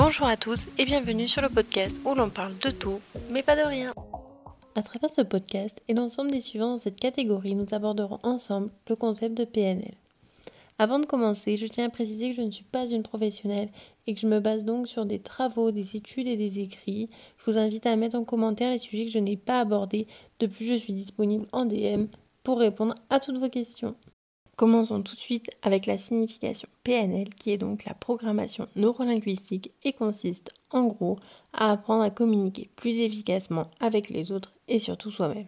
Bonjour à tous et bienvenue sur le podcast où l'on parle de tout, mais pas de rien. À travers ce podcast et l'ensemble des suivants dans cette catégorie, nous aborderons ensemble le concept de PNL. Avant de commencer, je tiens à préciser que je ne suis pas une professionnelle et que je me base donc sur des travaux, des études et des écrits. Je vous invite à mettre en commentaire les sujets que je n'ai pas abordés. De plus, je suis disponible en DM pour répondre à toutes vos questions. Commençons tout de suite avec la signification PNL qui est donc la programmation neurolinguistique et consiste en gros à apprendre à communiquer plus efficacement avec les autres et surtout soi-même.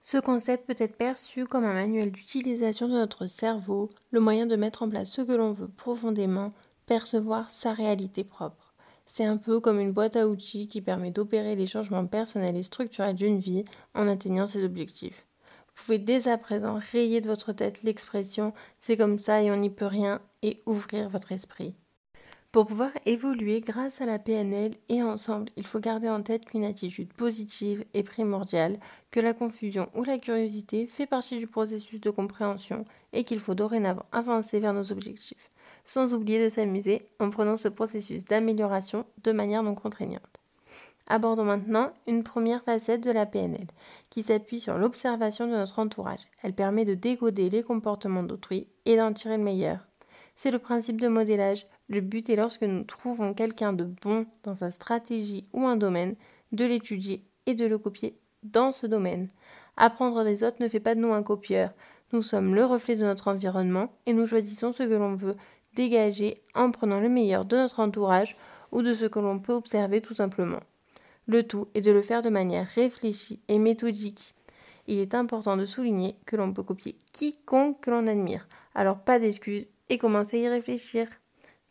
Ce concept peut être perçu comme un manuel d'utilisation de notre cerveau, le moyen de mettre en place ce que l'on veut profondément, percevoir sa réalité propre. C'est un peu comme une boîte à outils qui permet d'opérer les changements personnels et structurels d'une vie en atteignant ses objectifs. Vous pouvez dès à présent rayer de votre tête l'expression c'est comme ça et on n'y peut rien et ouvrir votre esprit. Pour pouvoir évoluer grâce à la PNL et ensemble, il faut garder en tête qu'une attitude positive est primordiale, que la confusion ou la curiosité fait partie du processus de compréhension et qu'il faut dorénavant avancer vers nos objectifs, sans oublier de s'amuser en prenant ce processus d'amélioration de manière non contraignante. Abordons maintenant une première facette de la PNL, qui s'appuie sur l'observation de notre entourage. Elle permet de décoder les comportements d'autrui et d'en tirer le meilleur. C'est le principe de modélage. Le but est lorsque nous trouvons quelqu'un de bon dans sa stratégie ou un domaine, de l'étudier et de le copier dans ce domaine. Apprendre des autres ne fait pas de nous un copieur. Nous sommes le reflet de notre environnement et nous choisissons ce que l'on veut dégager en prenant le meilleur de notre entourage ou de ce que l'on peut observer tout simplement. Le tout est de le faire de manière réfléchie et méthodique. Il est important de souligner que l'on peut copier quiconque que l'on admire. Alors pas d'excuses et commencez à y réfléchir.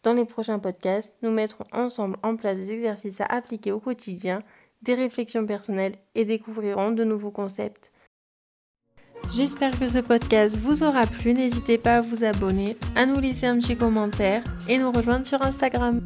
Dans les prochains podcasts, nous mettrons ensemble en place des exercices à appliquer au quotidien, des réflexions personnelles et découvrirons de nouveaux concepts. J'espère que ce podcast vous aura plu. N'hésitez pas à vous abonner, à nous laisser un petit commentaire et nous rejoindre sur Instagram.